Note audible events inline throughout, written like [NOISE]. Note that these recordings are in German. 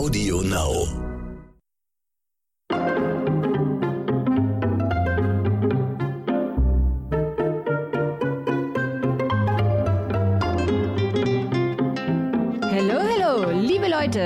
Audio Now.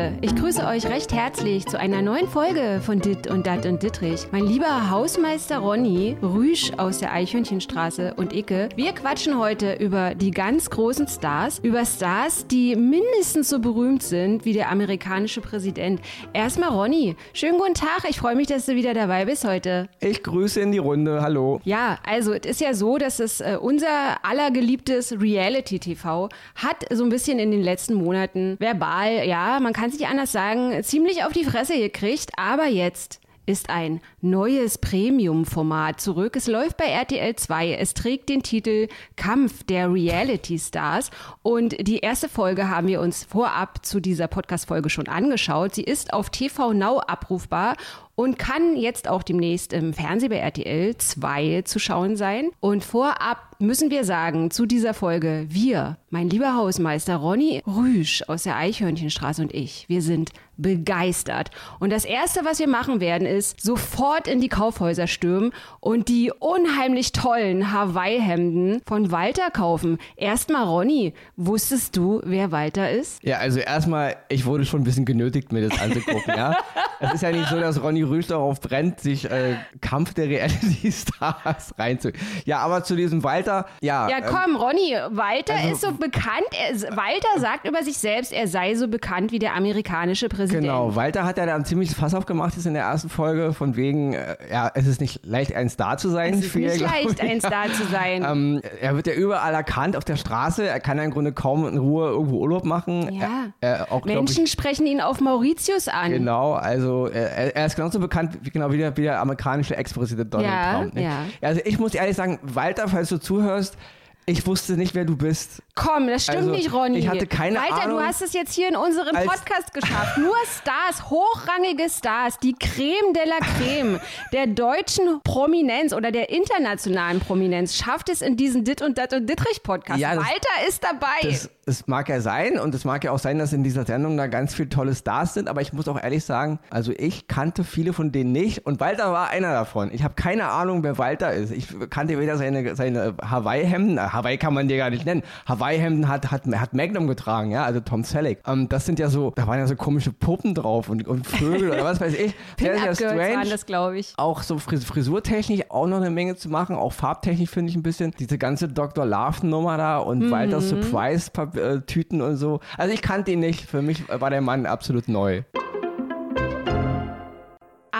Leute. Ich grüße euch recht herzlich zu einer neuen Folge von Dit und Dat und Dittrich. Mein lieber Hausmeister Ronny, Rüsch aus der Eichhörnchenstraße und Icke. Wir quatschen heute über die ganz großen Stars, über Stars, die mindestens so berühmt sind wie der amerikanische Präsident. Erstmal Ronny, schönen guten Tag. Ich freue mich, dass du wieder dabei bist heute. Ich grüße in die Runde. Hallo. Ja, also es ist ja so, dass es äh, unser allergeliebtes Reality-TV hat so ein bisschen in den letzten Monaten verbal, ja, man kann es nicht anders sagen, ziemlich auf die Fresse gekriegt, aber jetzt ist ein neues Premium-Format zurück. Es läuft bei RTL 2. Es trägt den Titel Kampf der Reality Stars. Und die erste Folge haben wir uns vorab zu dieser Podcast-Folge schon angeschaut. Sie ist auf TV Now abrufbar und kann jetzt auch demnächst im Fernsehen bei RTL 2 zu schauen sein. Und vorab müssen wir sagen zu dieser Folge, wir, mein lieber Hausmeister Ronny Rüsch aus der Eichhörnchenstraße und ich, wir sind begeistert. Und das Erste, was wir machen werden, ist sofort in die Kaufhäuser stürmen und die unheimlich tollen Hawaii-Hemden von Walter kaufen. Erstmal, Ronny, wusstest du, wer Walter ist? Ja, also erstmal, ich wurde schon ein bisschen genötigt, mir das anzugucken, ja. [LAUGHS] Es ist ja nicht so, dass Ronny Rüsch darauf brennt, sich äh, Kampf der Reality-Stars [LAUGHS] reinzu... Ja, aber zu diesem Walter, ja. Ja, ähm, komm, Ronny, Walter also- ist so bekannt, er, Walter sagt über sich selbst, er sei so bekannt wie der amerikanische Präsident. Genau, Walter hat ja da ein ziemliches Fass aufgemacht jetzt in der ersten Folge, von wegen, äh, ja, es ist nicht leicht, ein Star zu sein. Es ist nicht leicht, ich. ein Star zu [LAUGHS] sein. Ähm, er wird ja überall erkannt auf der Straße. Er kann ja im Grunde kaum in Ruhe irgendwo Urlaub machen. Ja. Er, auch, Menschen sprechen ihn auf Mauritius an. Ich, genau, also er, er ist genauso bekannt wie, genau, wie, der, wie der amerikanische Ex-Präsident Donald Ja, Trump. Ne? ja. Also ich muss ehrlich sagen, Walter, falls du zuhörst, ich wusste nicht, wer du bist. Komm, das stimmt Also, nicht, Ronny. ich hatte keine Walter, Ahnung, du hast es jetzt hier in unserem Podcast geschafft. Nur Stars, hochrangige Stars, die Creme de la Creme der deutschen Prominenz oder der internationalen Prominenz schafft es in diesen Dit und Dat und Dittrich Podcast. Ja, das- Walter ist dabei. Das, das mag ja sein und es mag ja auch sein, dass in dieser Sendung da ganz viele tolle Stars sind, aber ich muss auch ehrlich sagen, also ich kannte viele von denen nicht und Walter war einer davon. Ich habe keine Ahnung, wer Walter ist. Ich kannte weder seine, seine Hawaii-Hemden, Hawaii kann man dir gar nicht nennen. Hawaii-Hemden hat, hat, hat Magnum getragen, ja, also Tom Selleck. Ähm, das sind ja so, da waren ja so komische Puppen drauf und, und Vögel oder was weiß ich. Sehr, sehr Pin-Up-Girls waren strange das, glaube ich. auch so Fris frisurtechnisch auch noch eine Menge zu machen, auch farbtechnisch finde ich ein bisschen. Diese ganze Dr. Love Nummer da und Walter Surprise Pap- äh, und so. Also ich kannte ihn nicht. Für mich war der Mann absolut neu.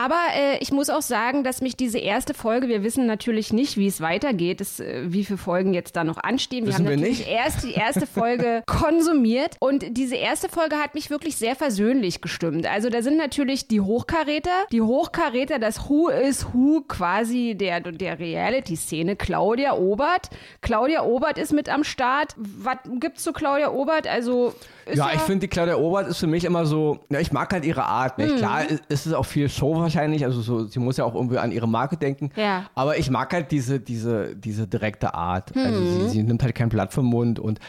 Aber äh, ich muss auch sagen, dass mich diese erste Folge, wir wissen natürlich nicht, wie es weitergeht, das, äh, wie viele Folgen jetzt da noch anstehen. Wissen wir haben wir natürlich nicht. erst die [LAUGHS] erste Folge konsumiert und diese erste Folge hat mich wirklich sehr versöhnlich gestimmt. Also da sind natürlich die Hochkaräter, die Hochkaräter, das Who is Who quasi der, der Reality-Szene, Claudia Obert. Claudia Obert ist mit am Start. Was gibt's zu Claudia Obert? Also ist Ja, ich finde, die Claudia Obert ist für mich immer so, ja, ich mag halt ihre Art. Nicht? Klar ist, ist es auch viel Show wahrscheinlich, also so, sie muss ja auch irgendwie an ihre Marke denken. Ja. Aber ich mag halt diese, diese, diese direkte Art. Also sie, sie nimmt halt kein Blatt vom Mund und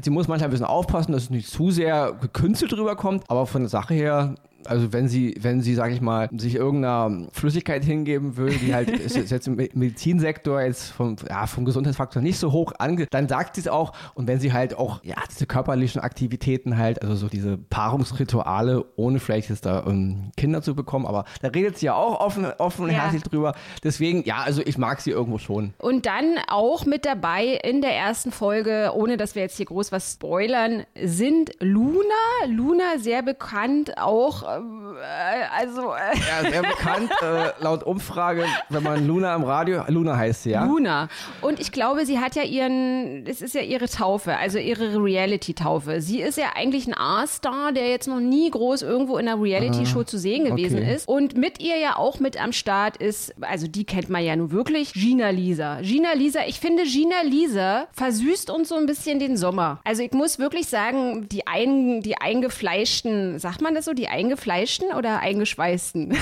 sie muss manchmal ein bisschen aufpassen, dass es nicht zu sehr gekünstelt rüberkommt, aber von der Sache her also wenn sie, wenn sie, sag ich mal, sich irgendeiner Flüssigkeit hingeben will, die halt [LAUGHS] ist jetzt- im Medizinsektor jetzt vom, ja, vom Gesundheitsfaktor nicht so hoch ange, dann sagt sie es auch. Und wenn sie halt auch, ja, diese körperlichen Aktivitäten halt, also so diese Paarungsrituale, ohne vielleicht jetzt da ähm, Kinder zu bekommen, aber da redet sie ja auch offen, offen und Ja. herzlich drüber. Deswegen, ja, also ich mag sie irgendwo schon. Und dann auch mit dabei in der ersten Folge, ohne dass wir jetzt hier groß was spoilern, sind Luna. Luna sehr bekannt auch, also äh, Ja, sehr bekannt, äh, laut Umfrage, wenn man Luna im Radio, Luna heißt sie, ja? Luna. Und ich glaube, sie hat ja ihren, es ist ja ihre Taufe, also ihre Reality-Taufe. Sie ist ja eigentlich ein A-Star, der jetzt noch nie groß irgendwo in einer Reality-Show zu sehen gewesen okay. ist. Und mit ihr ja auch mit am Start ist, also die kennt man ja nun wirklich, Gina Lisa. Gina Lisa, ich finde, Gina Lisa versüßt uns so ein bisschen den Sommer. Also ich muss wirklich sagen, die, ein, die eingefleischten, sagt man das so, die eingefleischten eingefleischten oder eingeschweißten? [LAUGHS]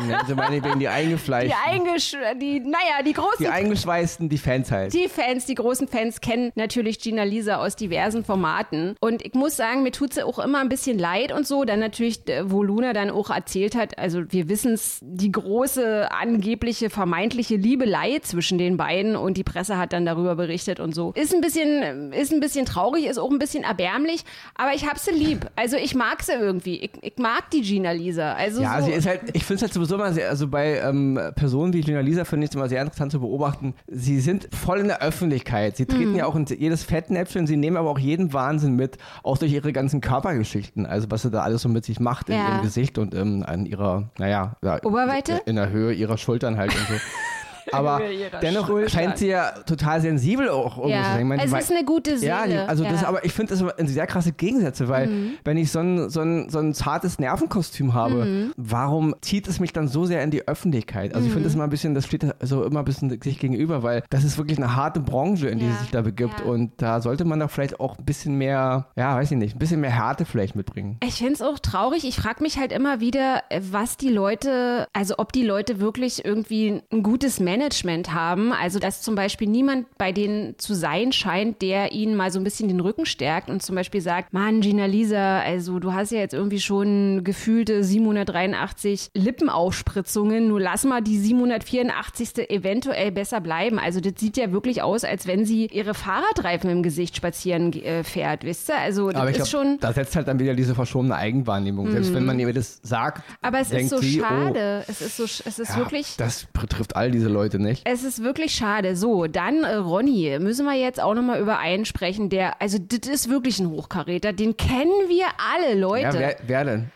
Nennen Sie meinetwegen die eingefleischten. Die eingesch die, naja, die großen. Die eingeschweißten, die Fans halt. Die Fans, die großen Fans kennen natürlich Gina Lisa aus diversen Formaten. Und ich muss sagen, mir tut sie auch immer ein bisschen leid und so. Dann natürlich, äh, wo Luna dann auch erzählt hat, also wir wissen es, die große angebliche vermeintliche Liebelei zwischen den beiden und die Presse hat dann darüber berichtet und so. Ist ein bisschen, ist ein bisschen traurig, ist auch ein bisschen erbärmlich, aber ich hab sie lieb. Also ich mag sie irgendwie. Ich, ich mag die Gina Lisa. Also ja, so, sie ist halt, ich finde es halt sowieso immer sehr, also bei ähm, Personen wie Gina Lisa finde ich es immer sehr interessant zu beobachten. Sie sind voll in der Öffentlichkeit. Sie treten Mhm. ja auch in jedes Fettnäpfchen, sie nehmen aber auch jeden Wahnsinn mit, auch durch ihre ganzen Körpergeschichten. Also was sie da alles so mit sich macht in Ja. ihrem Gesicht und ähm, an ihrer, naja, ja, Oberweite? in der Höhe ihrer Schultern halt und so. [LAUGHS] [LAUGHS] Aber dennoch Schultern. scheint sie ja total sensibel auch irgendwo zu ja, sein. Ich meine, es weil- ist eine gute Seele. ja, die, also das, ja. aber ich finde das immer sehr krasse Gegensätze, weil Mhm. wenn ich so ein, so, ein, so ein zartes Nervenkostüm habe, Mhm. warum zieht es mich dann so sehr in die Öffentlichkeit? Also ich finde das Mhm. immer ein bisschen, das steht so immer ein bisschen sich gegenüber, weil das ist wirklich eine harte Branche, in die Ja, sie sich da begibt ja. und da sollte man doch vielleicht auch ein bisschen mehr, ja, weiß ich nicht, ein bisschen mehr Härte vielleicht mitbringen. Ich finde es auch traurig. Ich frage mich halt immer wieder, was die Leute, also ob die Leute wirklich irgendwie ein gutes Management haben. Also dass zum Beispiel niemand bei denen zu sein scheint, der ihnen mal so ein bisschen den Rücken stärkt und zum Beispiel sagt, Mann, Gina Lisa, also du hast ja jetzt irgendwie schon gefühlte 783 Lippenausspritzungen. Nur lass mal die 784. eventuell besser bleiben. Also das sieht ja wirklich aus, als wenn sie ihre Fahrradreifen im Gesicht spazieren äh, fährt, wisst ihr? Also das ist glaube, schon... Mhm. da setzt halt dann wieder diese verschobene Eigenwahrnehmung. Selbst wenn man ihr das sagt, Aber es ist so sie, schade. Es ist so, es ist oh, ja, wirklich. das betrifft all diese Leute nicht. Es ist wirklich schade. So, dann äh, Ronny, müssen wir jetzt auch nochmal über einen sprechen, der, also das ist wirklich ein Hochkaräter, den kennen wir alle, Ja, Leute. wer, wer denn?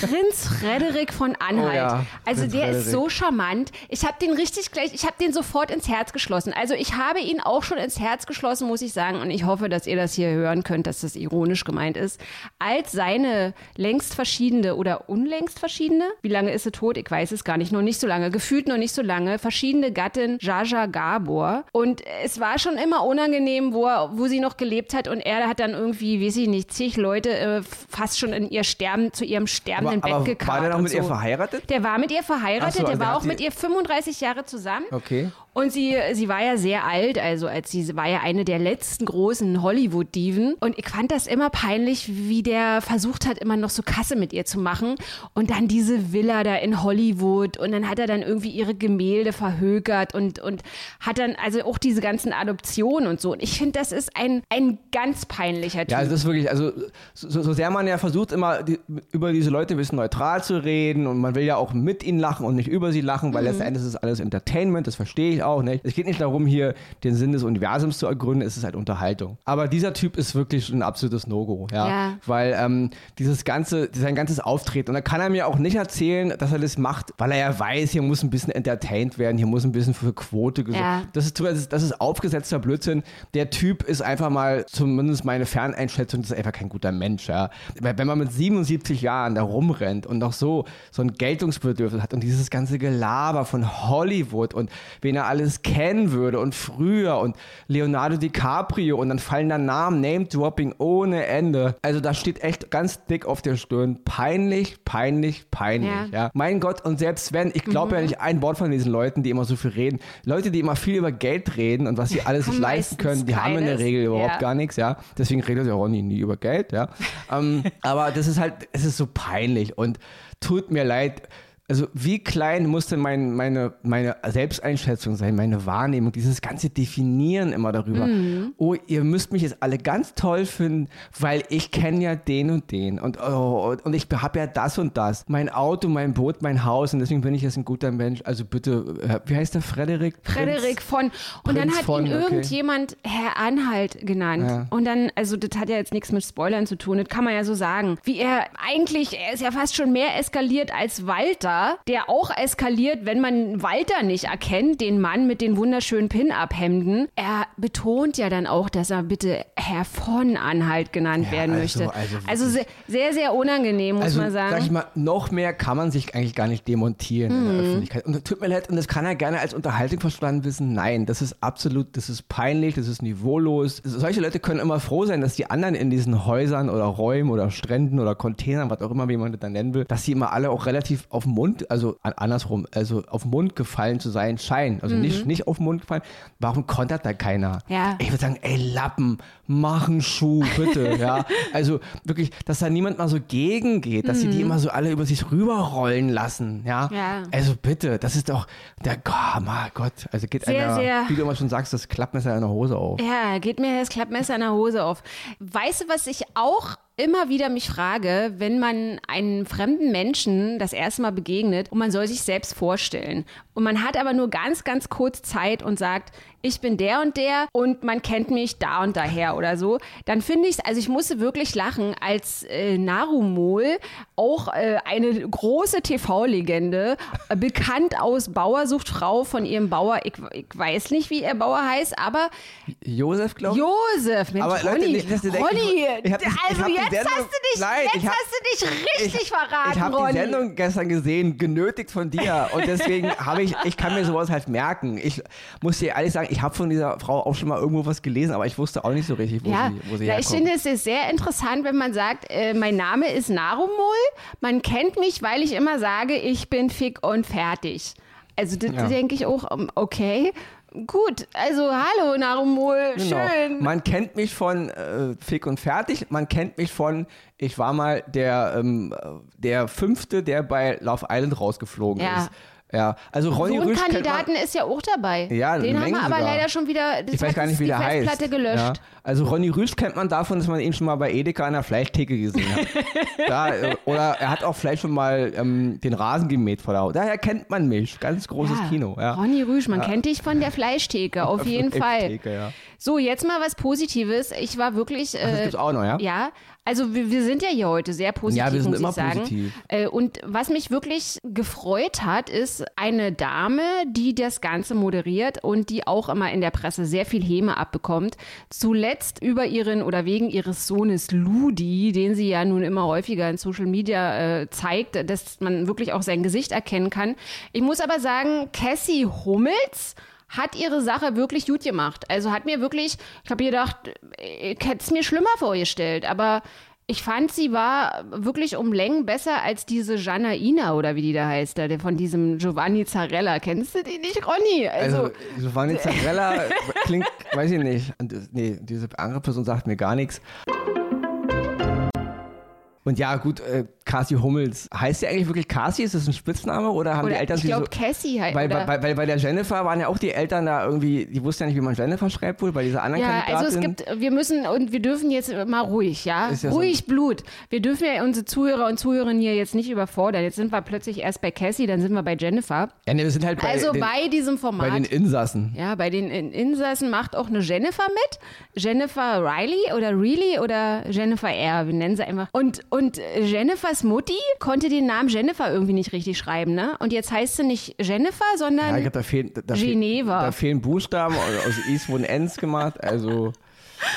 Prinz Frederik von Anhalt. Oh ja, also Prinz der ist Frederik. so charmant. Ich habe den richtig gleich, ich habe den sofort ins Herz geschlossen. Also ich habe ihn auch schon ins Herz geschlossen, muss ich sagen. Und ich hoffe, dass ihr das hier hören könnt, dass das ironisch gemeint ist. Als seine längst verschiedene oder unlängst verschiedene, wie lange ist sie tot? Ich weiß es gar nicht, noch nicht so lange, gefühlt noch nicht so lange, verschiedene Gattin Jaja Gabor. Und es war schon immer unangenehm, wo, er, wo sie noch gelebt hat. Und er hat dann irgendwie, weiß ich nicht, zig Leute äh, fast schon in ihr Sterben, zu ihrem sterbenden Aber, Bett aber gekarrt. war der noch und mit so. ihr verheiratet? Der war mit ihr verheiratet, so, der also war hat auch mit ihr 35 Jahre zusammen. Okay. Und sie, sie war ja sehr alt, also als sie war ja eine der letzten großen Hollywood-Diven. Und ich fand das immer peinlich, wie der versucht hat, immer noch so Kasse mit ihr zu machen. Und dann diese Villa da in Hollywood. Und dann hat er dann irgendwie ihre Gemälde verhökert und, und hat dann also auch diese ganzen Adoptionen und so. Und ich finde, das ist ein, ein ganz peinlicher Typ. Ja, also das ist wirklich, also so, so sehr man ja versucht, immer die, über diese Leute ein bisschen neutral zu reden und man will ja auch mit ihnen lachen und nicht über sie lachen, Mhm. weil letzten Endes ist es alles Entertainment, das verstehe ich auch nicht. Es geht nicht darum, hier den Sinn des Universums zu ergründen, es ist halt Unterhaltung. Aber dieser Typ ist wirklich ein absolutes No-Go, ja. Ja. Weil ähm, dieses ganze, sein ganzes Auftreten, und da kann er mir auch nicht erzählen, dass er das macht, weil er ja weiß, hier muss ein bisschen entertained werden, hier muss ein bisschen für Quote gesorgt Ja. das ist, das ist, das ist aufgesetzter Blödsinn. Der Typ ist einfach mal, zumindest meine Ferneinschätzung, das ist einfach kein guter Mensch. Ja. Weil Wenn man mit 77 Jahren da rumrennt und noch so, so ein Geltungsbedürfnis hat und dieses ganze Gelaber von Hollywood und wen er alles kennen würde und früher und Leonardo DiCaprio und dann fallen da Namen, Name-Dropping ohne Ende. Also da steht echt ganz dick auf der Stirn. Peinlich, peinlich, peinlich. Ja. Ja. Mein Gott, und selbst wenn, ich glaube ja nicht ein Wort von diesen Leuten, die immer so viel reden. Leute, die immer viel über Geld reden und was sie alles sich leisten können, die haben in der. Regel überhaupt Ja. gar nichts, ja. Deswegen redet ja Ronny nie über Geld, ja. ähm, [LAUGHS] aber das ist halt, es ist so peinlich und tut mir leid. Also wie klein muss denn mein, meine, meine Selbsteinschätzung sein, meine Wahrnehmung, dieses ganze Definieren immer darüber. Mhm. Oh, ihr müsst mich jetzt alle ganz toll finden, weil ich kenne ja den und den und, oh, und- ich habe ja das und das. Mein Auto, mein Boot, mein Haus und deswegen bin ich jetzt ein guter Mensch. Also bitte, äh, wie heißt der? Frederik? Frederik Prinz? von. Und dann Prinz hat von, ihn okay. irgendjemand Herr Anhalt genannt. Ja. Und dann, also das hat ja jetzt nichts mit Spoilern zu tun, das kann man ja so sagen. Wie er eigentlich, er ist ja fast schon mehr eskaliert als Walter, Der auch eskaliert, wenn man Walter nicht erkennt, den Mann mit den wunderschönen Pin-Up-Hemden. Er betont ja dann auch, dass er bitte Herr von Anhalt genannt Ja, werden also- möchte. also Also, sehr, sehr, sehr unangenehm, muss Also, man sagen. sag ich mal, noch mehr kann man sich eigentlich gar nicht demontieren in Mhm. der Öffentlichkeit. Und das tut mir leid, und das kann er gerne als Unterhaltung verstanden wissen. Nein, das ist absolut, das ist peinlich, das ist niveaulos. Solche Leute können immer froh sein, dass die anderen in diesen Häusern oder Räumen oder Stränden oder Containern, was auch immer, wie man das dann nennen will, dass sie immer alle auch relativ auf den Mund, also an- andersrum, also auf den Mund gefallen zu sein scheinen. Also nicht, nicht auf den Mund gefallen. Warum kontert da keiner? Mhm. Ja. Ich würde sagen, ey Lappen, mach einen Schuh, bitte. [LAUGHS] ja. Also wirklich, dass da niemand mal so gegengeht, dass sie die immer so alle über sich rüberrollen lassen. Ja. Mhm. Ja. Also bitte, das ist doch der oh, mein Gott. Also geht Sehr, einer, sehr- wie du immer schon sagst, das Klappmesser in der Hose auf. Ja, geht mir das Klappmesser in der Hose auf. Weißt du, was ich auch immer wieder mich frage, wenn man einen fremden Menschen das erste Mal begegnet und man soll sich selbst vorstellen. Und man hat aber nur ganz, ganz kurz Zeit und sagt, ich bin der und der und man kennt mich da und daher oder so, dann finde ich also ich musste wirklich lachen, als äh, Narumol, auch äh, eine große TV-Legende, äh, bekannt aus Bauersuchtfrau von ihrem Bauer, ich, ich weiß nicht, wie ihr Bauer heißt, aber Josef, glaube ich. Josef, Mensch, Aber Leute, Ronny, nicht, dass ihr denkt, Ronny, ich hab ich also die jetzt Sendung- hast du dich, Nein, jetzt ich hab- hast du dich richtig verraten, Ich habe die Sendung gestern gesehen, genötigt von dir. Und deswegen [LAUGHS] habe ich, ich kann mir sowas halt merken. Ich muss dir ehrlich sagen, ich habe von dieser Frau auch schon mal irgendwo was gelesen, aber ich wusste auch nicht so richtig, wo ja, sie, wo sie ja, ich herkommt. finde es ist sehr interessant, wenn man sagt, äh, mein Name ist Narumol, man kennt mich, weil ich immer sage, ich bin fick und fertig. Also das Ja. denke ich auch, ähm, okay, gut, also hallo Narumol, Genau. schön. Man kennt mich von äh, Fick und Fertig. Man kennt mich von, ich war mal der, ähm, der Fünfte, der bei Love Island rausgeflogen Ja. ist. Ja, also Ronny so ein Rüsch kennt man, Kandidaten ist ja auch dabei. Ja, Den haben wir aber sogar. leider schon wieder, das ich weiß gar nicht, wie die der heißt. Festplatte gelöscht. Ja. Also Ronny Rüsch kennt man davon, dass man ihn schon mal bei Edeka an der Fleischtheke gesehen hat. [LAUGHS] da, äh, oder er hat auch vielleicht schon mal ähm, den Rasen gemäht vor der Haut. Daher kennt man mich. Ganz großes Ja, Kino. Ja. Ronny Rüsch, man kennt dich von der Fleischtheke, auf jeden Fall. So, jetzt mal was Positives. Ich war wirklich. Äh, das gibt's auch noch, ja? Ja, also wir, wir sind ja hier heute sehr positiv, Ja, wir sind muss immer positiv. Äh, und was mich wirklich gefreut hat, ist eine Dame, die das Ganze moderiert und die auch immer in der Presse sehr viel Häme abbekommt. Zuletzt über ihren oder wegen ihres Sohnes Ludi, den sie ja nun immer häufiger in Social Media äh, zeigt, dass man wirklich auch sein Gesicht erkennen kann. Ich muss aber sagen, Cassie Hummels hat ihre Sache wirklich gut gemacht. Also hat mir wirklich, ich habe gedacht, ich hätte es mir schlimmer vorgestellt, aber ich fand, sie war wirklich um Längen besser als diese Janaina oder wie die da heißt, der von diesem Giovanni Zarella. Kennst du die nicht, Ronny? Also, Also, Giovanni Zarella [LAUGHS] klingt, weiß ich nicht. Und, äh, Nee, diese andere Person sagt mir gar nichts. Und ja, gut, äh, Cassie Hummels. Heißt sie eigentlich wirklich Cassie? Ist das ein Spitzname oder haben die oder Eltern ich sie glaube, so. Cassie halt. Weil, bei, bei, bei der Jennifer waren ja auch die Eltern da irgendwie, die wussten ja nicht, wie man Jennifer schreibt wohl, bei dieser anderen ja, Kandidatin. also es gibt, wir müssen und wir dürfen jetzt mal ruhig, ja? Ja so- ruhig Blut. Wir dürfen ja unsere Zuhörer und Zuhörerinnen hier jetzt nicht überfordern. Jetzt sind wir plötzlich erst bei Cassie, dann sind wir bei Jennifer. Ja, nee, wir sind halt bei, Also den, bei diesem Format. bei den Insassen. Ja, bei den In- Insassen macht auch eine Jennifer mit. Jennifer Riley oder Reilly oder Jennifer R. Wir nennen sie einfach. Und, und äh, Jennifers Mutti konnte den Namen Jennifer irgendwie nicht richtig schreiben, ne? Und jetzt heißt sie nicht Jennifer, Ja, sondern ich glaube, da fehlen, da, fehlen- Geneva. da fehlen Buchstaben aus aus Is wurden Ns gemacht. Also,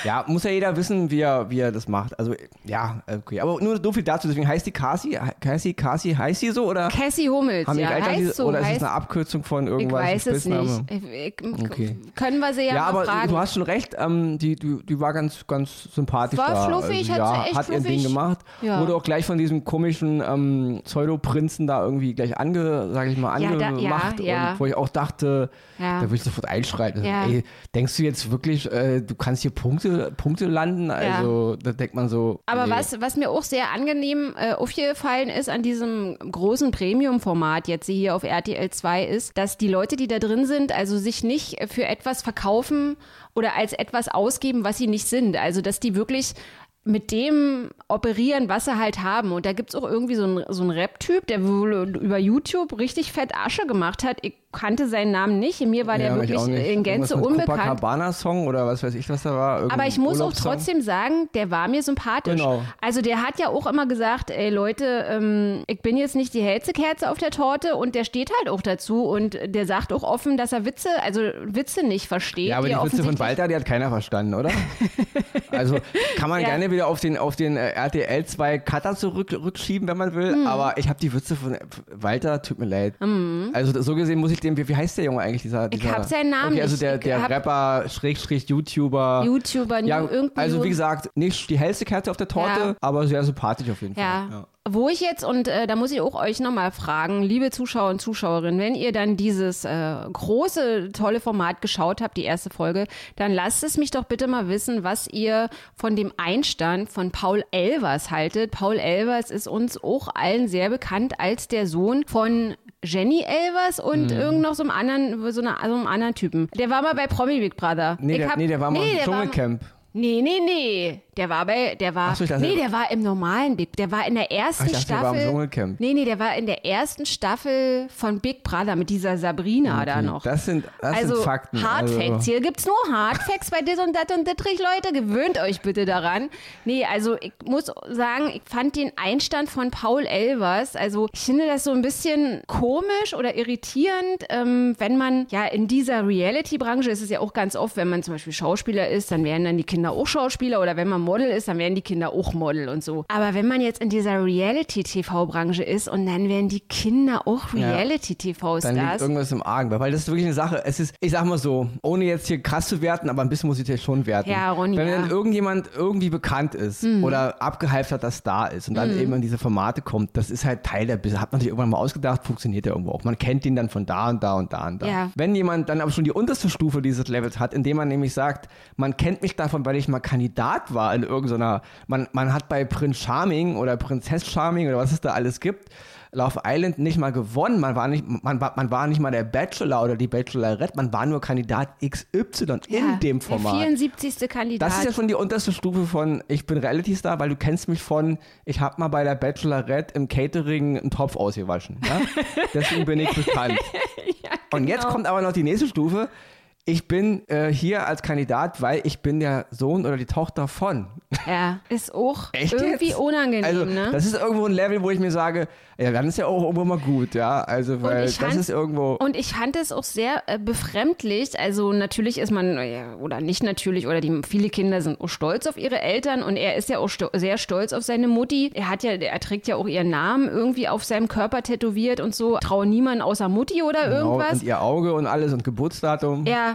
ja, muss ja jeder wissen, wie er, wie er das macht. Also, ja, okay. Aber nur so viel dazu. Deswegen heißt die Cassie, Cassie, Cassie, heißt sie so? Oder Cassie Hummels. haben ja, Eltern heißt diese, so. oder ist heißt, es eine Abkürzung von ich irgendwas? ein weiß es nicht. Ich, ich, Okay. Können wir sie ja, Ja, mal aber fragen. du hast schon recht, ähm, die, die, die war ganz, ganz sympathisch War da. fluffig, also, hat ja, echt hat ihr Ding gemacht. Ja. Wurde auch gleich von diesem komischen ähm, Pseudoprinzen da irgendwie gleich ange, sag ich mal, angemacht. ja. Und wo ich auch dachte, da würde ich sofort einschreiten. Ey, denkst du jetzt wirklich, äh, du kannst hier Punkte, Punkte landen? Also da denkt man so. Aber nee. was, was mir auch sehr angenehm äh, aufgefallen ist an diesem großen Premium-Format, jetzt hier auf RTL 2, ist, dass die Leute, die da drin sind, also sich nicht für etwas verkaufen oder als etwas ausgeben, was sie nicht sind. Also, dass die wirklich mit dem operieren, was sie halt haben. Und da gibt's auch irgendwie so einen, so einen Rap-Typ, der wohl über YouTube richtig fett Asche gemacht hat. Ich kannte seinen Namen nicht. Mir war der Ja, ich wirklich in Gänze unbekannt. Copacabana-Song oder was weiß ich, was da war. Irgendein Aber ich muss auch trotzdem sagen, der war mir sympathisch. Genau. Also der hat ja auch immer gesagt, ey Leute, ähm, ich bin jetzt nicht die hellste Kerze auf der Torte und der steht halt auch dazu und der sagt auch offen, dass er Witze, also Witze nicht versteht. Ja, aber die er Witze von Walter, die hat keiner verstanden, oder? [LAUGHS] also kann man Ja. gerne wieder auf den, auf den äh, RTL 2 Cutter zurückschieben, wenn man will. Hm. Aber ich habe die Witze von Walter, tut mir leid. Also so gesehen muss ich dem, wie, wie heißt der Junge eigentlich? Dieser, Ich dieser, hab seinen Namen okay, also der, Ich der Rapper, Schrägstrich, YouTuber. YouTuber, ja, irgendwie. also wie gesagt, nicht die hellste Kerze auf der Torte, Ja. aber sehr sympathisch auf jeden Ja. Fall. Wo ich jetzt, und äh, da muss ich auch euch nochmal fragen, liebe Zuschauer und Zuschauerinnen, wenn ihr dann dieses äh, große, tolle Format geschaut habt, die erste Folge, dann lasst es mich doch bitte mal wissen, was ihr von dem Einstand von Paul Elvers haltet. Paul Elvers ist uns auch allen sehr bekannt als der Sohn von Jenny Elvers und Mhm. irgend noch so einem anderen, so, einer, so einem anderen Typen. Der war mal bei Promi Big Brother. Nee, der, hab- nee, der war mal nee, im Dschungelcamp. Nee, nee, nee. Der war bei, der war, Ach so, dachte- nee, der war im normalen Big, der war in der ersten Ach, dachte, der war im Staffel. Nee, nee, der war in der ersten Staffel von Big Brother mit dieser Sabrina da noch. Das sind, das also sind Fakten. Hard also, Facts. Hier gibt's nur Hard Facts bei dis und dat und dittrich, Leute. Gewöhnt euch bitte daran. Nee, also ich muss sagen, ich fand den Einstand von Paul Elvers, also ich finde das so ein bisschen komisch oder irritierend, ähm, wenn man ja in dieser Reality-Branche ist es ja auch ganz oft, wenn man zum Beispiel Schauspieler ist, dann werden dann die Kinder auch Schauspieler oder wenn man Model ist, dann werden die Kinder auch Model und so. Aber wenn man jetzt in dieser Reality-TV-Branche ist und dann werden die Kinder auch Dann liegt Reality-TV-Stars. irgendwas im Argen, weil das ist wirklich eine Sache. Es ist, ich sag mal so, ohne jetzt hier krass zu werten, aber ein bisschen muss ich das schon werten. Ja, Ronny, Wenn. Mhm. dann irgendjemand irgendwie bekannt ist oder abgehalfterter Star ist und dann eben in diese Formate kommt, das ist halt Teil der Business. Hat man sich irgendwann mal ausgedacht, funktioniert ja irgendwo auch. Man kennt ihn dann von da und da und da und da. Ja. Wenn jemand dann aber schon die unterste Stufe dieses Levels hat, indem man nämlich sagt, man kennt mich davon, weil ich mal Kandidat war in irgendeiner, man, man hat bei Prince Charming oder Prinzess Charming oder was es da alles gibt, Love Island nicht mal gewonnen. Man war nicht, man war, man war nicht mal der Bachelor oder die Bachelorette, man war nur Kandidat XY in Ja, dem Format. Der 74. Kandidat. Das ist ja schon die unterste Stufe von ich bin Reality Star, weil du kennst mich von ich habe mal bei der Bachelorette im Catering einen Topf ausgewaschen. Ja? [LAUGHS] Deswegen bin ich bekannt. Und jetzt genau. kommt aber noch die nächste Stufe. Ich bin äh, hier als Kandidat, weil ich bin der Sohn oder die Tochter von. ja, [LAUGHS] ist auch Echt irgendwie jetzt? unangenehm, Also ne? das ist irgendwo ein Level, wo ich mir sage, ja, dann ist ja auch irgendwo mal gut, ja. Also weil das fand- ist irgendwo. Und ich fand es auch sehr äh, befremdlich. Also natürlich ist man, äh, oder nicht natürlich, oder die viele Kinder sind auch stolz auf ihre Eltern und er ist ja auch sto sehr stolz auf seine Mutti. Er hat ja, er trägt ja auch ihren Namen irgendwie auf seinem Körper tätowiert und so. Traue niemand außer Mutti oder Genau, irgendwas. und ihr Auge und alles und Geburtsdatum. Ja,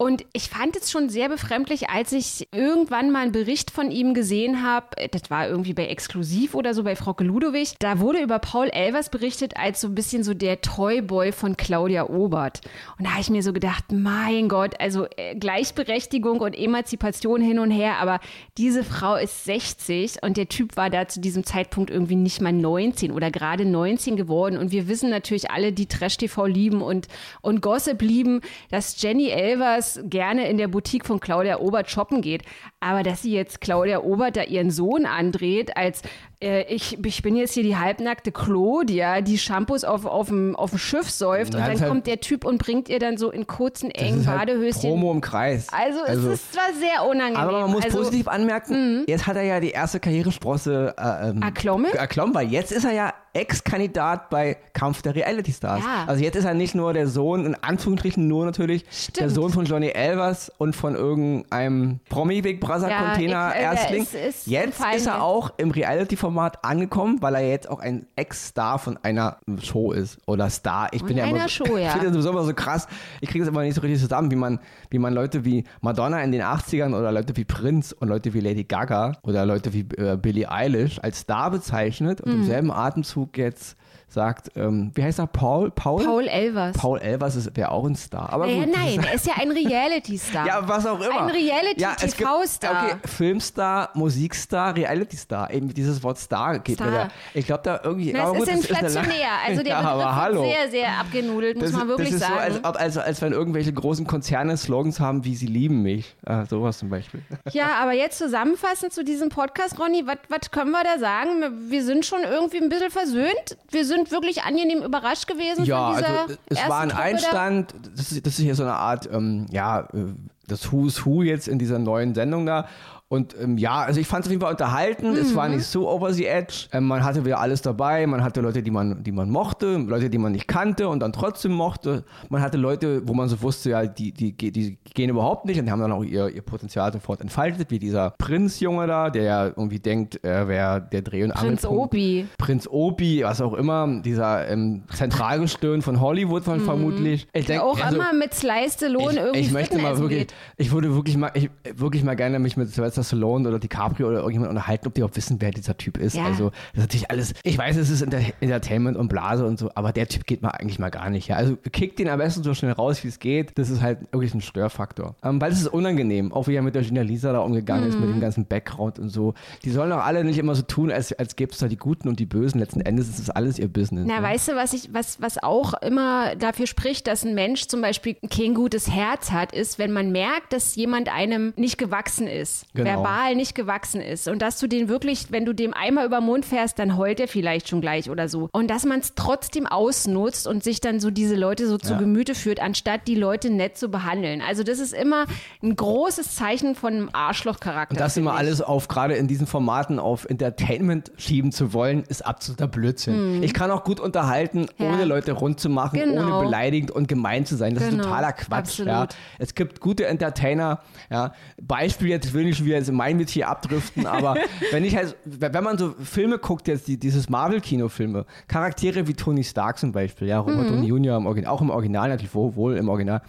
und ich fand es schon sehr befremdlich, als ich irgendwann mal einen Bericht von ihm gesehen habe. Das war irgendwie bei Exklusiv oder so bei Frau Ludowig. Da wurde über Paul Elvers berichtet als so ein bisschen so der Toyboy von Claudia Obert. Und da habe ich mir so gedacht, mein Gott, also äh, Gleichberechtigung und Emanzipation hin und her, aber diese Frau ist 60 und der Typ war da zu diesem Zeitpunkt irgendwie nicht mal 19 oder gerade 19 geworden. Und wir wissen natürlich alle, die Trash-TV lieben und, und Gossip lieben, dass Jenny Elvers gerne in der Boutique von Claudia Obert shoppen geht. Aber dass sie jetzt Claudia Obert da ihren Sohn andreht, als äh, ich, ich bin jetzt hier die halbnackte Claudia, die Shampoos auf, auf, dem, auf dem Schiff säuft Ja, und das dann halt- kommt der Typ und bringt ihr dann so in kurzen, Das engen ist halt Badehöschen. Promo im Kreis. Also, es ist zwar sehr unangenehm. Aber man muss also, positiv anmerken, jetzt hat er ja die erste Karrieresprosse äh, ähm, Erklommen? erklommen, weil jetzt ist er ja Ex-Kandidat bei Kampf der Reality Stars. Ja. Also jetzt ist er nicht nur der Sohn, in Anführungsstrichen nur natürlich, Stimmt. der Sohn von Johnny Elvers und von irgendeinem Promi Big Brother Ja, äh, jetzt ist er auch im Reality-Format angekommen, weil er jetzt auch ein Ex-Star von einer Show ist. Oder Star. Ich bin ja immer so, Show, [LAUGHS] ja. Ich finde das sowieso immer so krass. Ich kriege das immer nicht so richtig zusammen, wie man, wie man Leute wie Madonna in den 80ern oder Leute wie Prince und Leute wie Lady Gaga oder Leute wie äh, Billie Eilish als Star bezeichnet Mhm. und im selben Atemzug jetzt sagt, ähm, wie heißt er, Paul? Paul? Paul Elvers. Paul Elvers wäre auch ein Star. Aber Naja, gut, nein, er ist ja ein [LAUGHS] Reality-Star. ja, was auch immer. Ein Reality-TV-Star. Okay, Filmstar, Musikstar, Reality-Star. Eben dieses Wort Star geht mir Star. da. Ich glaube da irgendwie. Na, aber es ist inflationär. also der [LAUGHS] ja, Begriff hallo. sehr, sehr abgenudelt, muss Das, man wirklich das ist sagen. so, als, ob, als, als wenn irgendwelche großen Konzerne Slogans haben, wie sie lieben mich. Äh, sowas zum Beispiel. [LAUGHS] Ja, aber jetzt zusammenfassend zu diesem Podcast, Ronny, was können wir da sagen? Wir sind schon irgendwie ein bisschen versöhnt. Wir wir sind wirklich angenehm überrascht gewesen Ja, von dieser also es ersten war ein Truppe. Einstand, das ist, das ist hier so eine Art, ähm, ja, äh, das Who's Who jetzt in dieser neuen Sendung da. Und ähm, ja, also ich fand es auf jeden Fall unterhalten. Es Mhm. war nicht so over the edge. Ähm, man hatte wieder alles dabei. Man hatte Leute, die man, die man mochte, Leute, die man nicht kannte und dann trotzdem mochte. Man hatte Leute, wo man so wusste, ja, die, die, die, gehen überhaupt nicht und die haben dann auch ihr, ihr Potenzial sofort entfaltet, wie dieser Prinzjunge da, der ja irgendwie denkt, er wäre der Dreh- und Prinz Angelpunkt. Obi. Prinz Obi, was auch immer, dieser ähm, Zentralgestirn von Hollywood von vermutlich. Ich denk, auch also, immer mit Slice ich, irgendwie ich möchte mal wirklich, geht. ich würde wirklich mal, ich, wirklich mal gerne mich mit Sylvester Stallone oder DiCaprio oder irgendjemand unterhalten, ob die überhaupt wissen, wer dieser Typ ist. Ja. Also das ist natürlich alles, ich weiß, es ist Enter Entertainment und Blase und so, aber der Typ geht mal eigentlich mal gar nicht. Ja. Also kickt den am besten so schnell raus, wie es geht. Das ist halt wirklich ein Störfaktor. Ähm, weil es ist unangenehm, auch wie er mit der Gina Lisa da umgegangen ist, Mhm. mit dem ganzen Background und so. Die sollen auch alle nicht immer so tun, als, als gäbe es da die Guten und die Bösen. Letzten Endes ist es alles ihr Business. Na, ne? weißt du, was ich, was, was auch immer dafür spricht, dass ein Mensch zum Beispiel kein gutes Herz hat, ist, wenn man merkt, dass jemand einem nicht gewachsen ist, Genau. Verbal nicht gewachsen ist und dass du den wirklich, wenn du dem einmal über den Mund fährst, dann heult er vielleicht schon gleich oder so. Und dass man es trotzdem ausnutzt und sich dann so diese Leute so zu Ja. Gemüte führt, anstatt die Leute nett zu behandeln. Also das ist immer ein großes Zeichen von einem Arschlochcharakter. Und das immer ich. alles auf, gerade in diesen Formaten, auf Entertainment schieben zu wollen, ist absoluter Blödsinn. Ich kann auch gut unterhalten, Hm. Ja. ohne Leute rund zu machen, Genau. ohne beleidigend und gemein zu sein. Das ist Genau. totaler Quatsch. Ja. Es gibt gute Entertainer. Ja. Beispiel jetzt will ich wieder jetzt in mein Metier abdriften, aber [LAUGHS] wenn ich halt, wenn man so Filme guckt, jetzt die, dieses Marvel-Kinofilme, Charaktere wie Tony Stark zum Beispiel, ja, Robert Mhm. Downey Jr. im Original, auch im Original natürlich, wohl, im Original,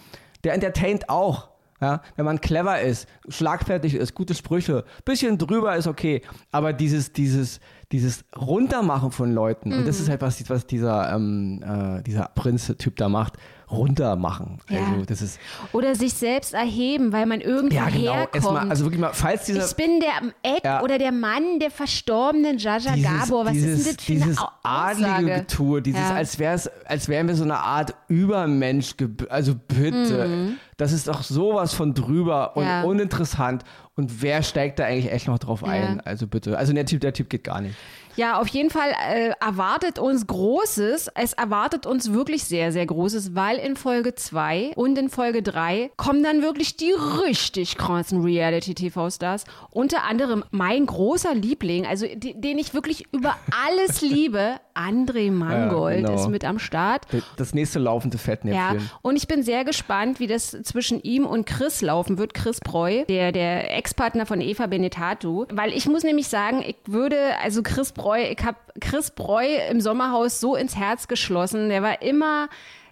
der entertaint auch. Ja, wenn man clever ist, schlagfertig ist, gute Sprüche, bisschen drüber ist okay, aber dieses, dieses, dieses Runtermachen von Leuten, und das Mhm. ist halt was, was dieser, ähm, äh, dieser Prinz-Typ da macht, runtermachen. Ja. Also das ist, Oder sich selbst erheben, weil man irgendwo ja genau, herkommt. erstmal, also wirklich mal, falls dieser, ich bin der am Eck Ja. oder der Mann der verstorbenen Jaja Gabor. Was dieses, ist denn das für dieses eine adlige? Getue, dieses, Ja. als, wär's, als wären wir so eine Art Übermensch, also bitte, das ist doch sowas von drüber und. Ja. uninteressant und wer steigt da eigentlich echt noch drauf ein? Also bitte, also der Typ, der Typ geht gar nicht. Ja, auf jeden Fall äh, erwartet uns Großes. Es erwartet uns wirklich sehr, sehr Großes, weil in Folge 2 und in Folge 3 kommen dann wirklich die richtig krassen Reality-TV-Stars. Unter anderem mein großer Liebling, also die, den ich wirklich über [LAUGHS] alles liebe, André Mangold genau. ist mit am Start. Das nächste laufende Ja, Fettnäpfchen. und ich bin sehr gespannt, wie das zwischen ihm und Chris laufen wird. Chris Breu, der, der Ex-Partner von Eva Benetatu. Weil ich muss nämlich sagen, ich würde, also Chris Breu, ich habe Chris Breu im Sommerhaus so ins Herz geschlossen. Der war immer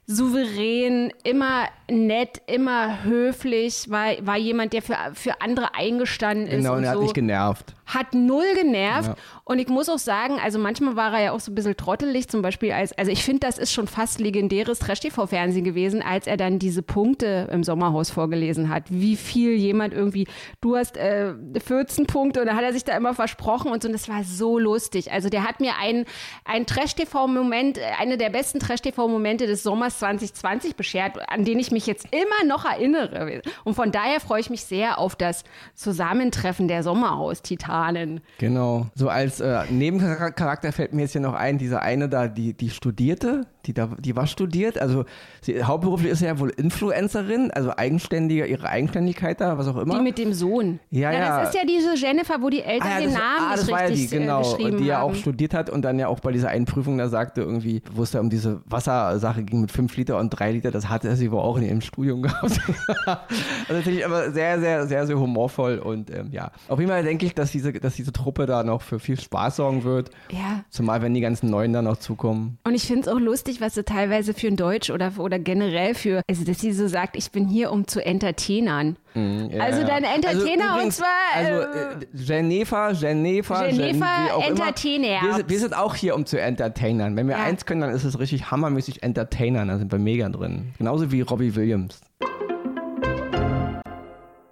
souverän, immer nett, immer höflich, war, war jemand, der für, für andere eingestanden ist. Genau, und und er hat so nicht genervt. Hat null genervt. Ja. Und ich muss auch sagen, also manchmal war er ja auch so ein bisschen trottelig, zum Beispiel als, also ich finde, das ist schon fast legendäres Trash-TV-Fernsehen gewesen, als er dann diese Punkte im Sommerhaus vorgelesen hat. Wie viel jemand irgendwie, du hast äh, 14 Punkte und dann hat er sich da immer versprochen und so. Und das war so lustig. Also der hat mir einen, einen Trash-TV-Moment, äh, eine der besten Trash-TV-Momente des Sommers 2020 beschert, an den ich mich jetzt immer noch erinnere. Und von daher freue ich mich sehr auf das Zusammentreffen der Sommerhaus-Titanen. Genau. So als äh, Nebencharakter fällt mir jetzt hier noch ein, diese eine da, die, die studierte, die, da, die war studiert, also sie, hauptberuflich ist sie ja wohl Influencerin, also eigenständiger, ihre Eigenständigkeit da, was auch immer. Die mit dem Sohn. Ja, ja. Das ist ja diese Jennifer, wo die Eltern Ah, ja, den das, Namen ah, das war ja die, richtig äh, genau, geschrieben die ja haben. auch studiert hat und dann ja auch bei dieser einen Prüfung da sagte irgendwie, wo es da um diese Wassersache ging mit 5 Liter und 3 Liter, das hatte sie wohl auch in ihrem Studium [LAUGHS] gehabt. also natürlich aber sehr, sehr, sehr, sehr humorvoll und ähm, ja. Auf jeden Fall denke ich, dass diese, dass diese Truppe da noch für viel Spaß sorgen wird. ja. Zumal, wenn die ganzen Neuen da noch zukommen. Und ich finde es auch lustig, was sie teilweise für ein Deutsch oder, oder generell für, also dass sie so sagt, ich bin hier, um zu entertainern. Ja, Also ja. dein Entertainer Also und übrigens, zwar, Also äh, äh, Geneva, Geneva, Gen, Geneva immer. Entertainer. Wir sind, wir sind auch hier, um zu entertainern. Wenn wir Ja. eins können, dann ist es richtig hammermäßig entertainern. Da sind wir mega drin. Genauso wie Robbie Williams.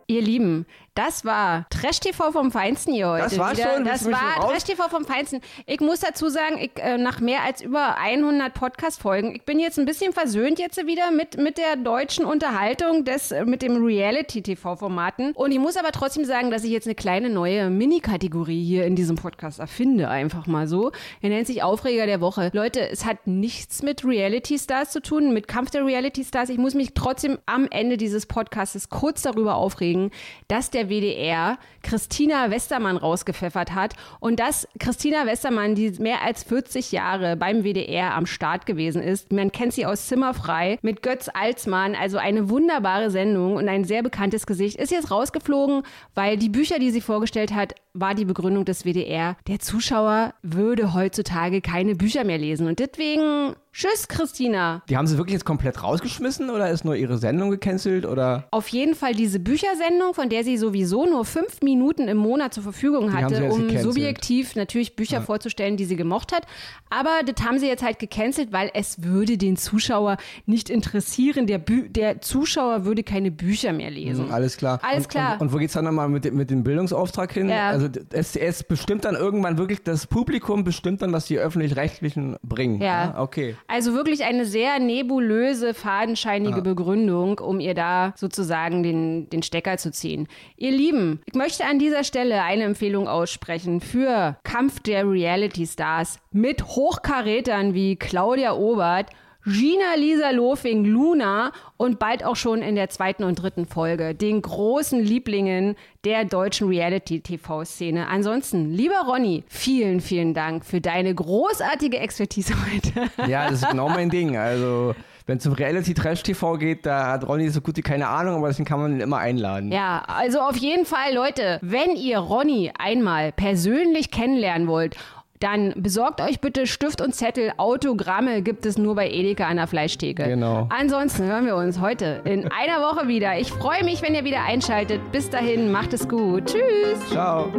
Ihr Lieben, Das war Trash TV vom Feinsten hier heute. Das war wieder. schon? Das war? Trash TV vom Feinsten. Ich muss dazu sagen, ich, äh, nach mehr als über 100 Podcast-Folgen, ich bin jetzt ein bisschen versöhnt jetzt wieder mit, mit der deutschen Unterhaltung, des, äh, mit dem Reality-TV-Formaten. Und ich muss aber trotzdem sagen, dass ich jetzt eine kleine neue Mini-Kategorie hier in diesem Podcast erfinde, einfach mal so. Er nennt sich Aufreger der Woche. Leute, es hat nichts mit Reality-Stars zu tun, mit Kampf der Reality-Stars. Ich muss mich trotzdem am Ende dieses Podcasts kurz darüber aufregen, dass der WDR Christina Westermann rausgepfeffert hat. Und dass Christina Westermann, die mehr als 40 Jahre beim WDR am Start gewesen ist, man kennt sie aus Zimmerfrei mit Götz Alsmann, also eine wunderbare Sendung und ein sehr bekanntes Gesicht, ist jetzt rausgeflogen, weil die Bücher, die sie vorgestellt hat, war die Begründung des WDR. Der Zuschauer würde heutzutage keine Bücher mehr lesen und deswegen Tschüss, Christina. Die haben sie wirklich jetzt komplett rausgeschmissen oder ist nur ihre Sendung gecancelt oder? Auf jeden Fall diese Büchersendung, von der sie sowieso nur fünf Minuten im Monat zur Verfügung hatte, um gecancelt. subjektiv natürlich Bücher vorzustellen, die sie gemocht hat. Aber das haben sie jetzt halt gecancelt, weil es würde den Zuschauer nicht interessieren. Der, Bü der Zuschauer würde keine Bücher mehr lesen. Alles klar. Alles und, klar. Und, und wo geht's dann nochmal mit, dem- mit dem Bildungsauftrag hin? Ja. Also es, es bestimmt dann irgendwann wirklich, das Publikum bestimmt dann, was die Öffentlich-Rechtlichen bringen. Ja. Ah, Okay. Also wirklich eine sehr nebulöse, fadenscheinige Begründung, um ihr da sozusagen den, den Stecker zu ziehen. Ihr Lieben, ich möchte an dieser Stelle eine Empfehlung aussprechen für Kampf der Reality Stars mit Hochkarätern wie Claudia Obert, Gina Lisa Lofing, Luna und bald auch schon in der zweiten und dritten Folge, den großen Lieblingen der deutschen Reality-TV-Szene. Ansonsten, lieber Ronny, vielen, vielen Dank für deine großartige Expertise [LAUGHS] heute. Ja, das ist genau mein Ding. Also, wenn es um Reality-Trash-TV geht, da hat Ronny so gut wie keine Ahnung, aber deswegen kann man ihn immer einladen. Ja, also auf jeden Fall, Leute, wenn ihr Ronny einmal persönlich kennenlernen wollt, dann besorgt euch bitte Stift und Zettel. Autogramme gibt es nur bei Edeka an der Fleischtheke. Genau. Ansonsten hören wir uns heute in einer Woche wieder. Ich freue mich, wenn ihr wieder einschaltet. Bis dahin, macht es gut. Tschüss. Ciao.